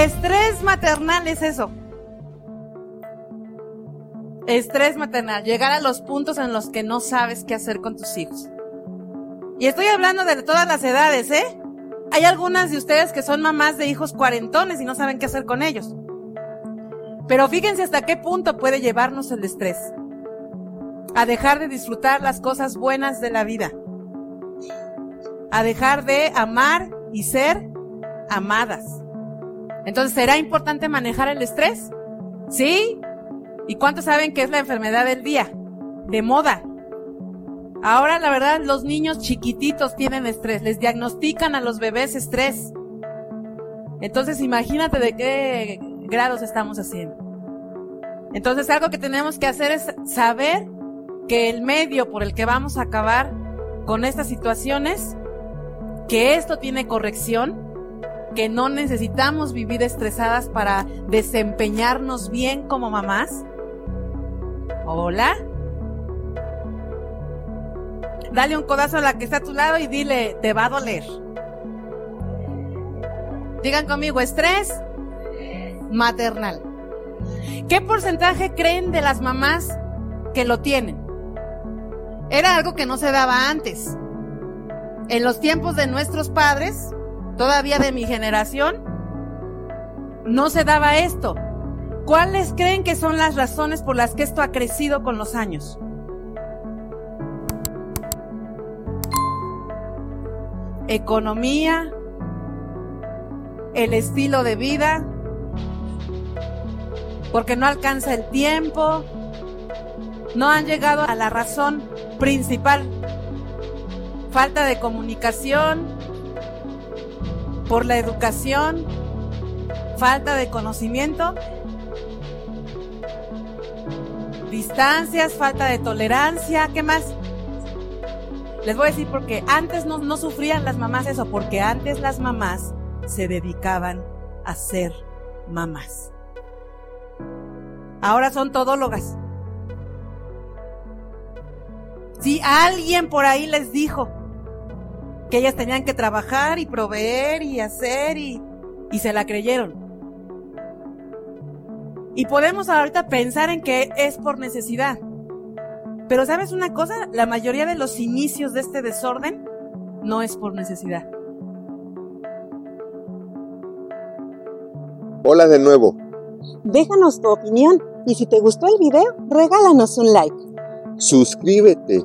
Estrés maternal es eso. Estrés maternal, llegar a los puntos en los que no sabes qué hacer con tus hijos. Y estoy hablando de todas las edades, ¿eh? Hay algunas de ustedes que son mamás de hijos cuarentones y no saben qué hacer con ellos. Pero fíjense hasta qué punto puede llevarnos el estrés. A dejar de disfrutar las cosas buenas de la vida. A dejar de amar y ser amadas. Entonces, ¿será importante manejar el estrés? ¿Sí? ¿Y cuántos saben que es la enfermedad del día? De moda. Ahora, la verdad, los niños chiquititos tienen estrés. Les diagnostican a los bebés estrés. Entonces, imagínate de qué grados estamos haciendo. Entonces, algo que tenemos que hacer es saber que el medio por el que vamos a acabar con estas situaciones, que esto tiene corrección, que no necesitamos vivir estresadas para desempeñarnos bien como mamás. Hola. Dale un codazo a la que está a tu lado y dile, te va a doler. Digan conmigo, estrés maternal. ¿Qué porcentaje creen de las mamás que lo tienen? Era algo que no se daba antes. En los tiempos de nuestros padres, todavía de mi generación, no se daba esto. ¿Cuáles creen que son las razones por las que esto ha crecido con los años? Economía, el estilo de vida, porque no alcanza el tiempo, no han llegado a la razón principal, falta de comunicación, por la educación, falta de conocimiento, distancias, falta de tolerancia, ¿qué más? Les voy a decir porque antes no, no sufrían las mamás eso, porque antes las mamás se dedicaban a ser mamás. Ahora son todólogas. Si alguien por ahí les dijo que ellas tenían que trabajar y proveer y hacer y, y se la creyeron. Y podemos ahorita pensar en que es por necesidad. Pero sabes una cosa, la mayoría de los inicios de este desorden no es por necesidad. Hola de nuevo. Déjanos tu opinión y si te gustó el video, regálanos un like. Suscríbete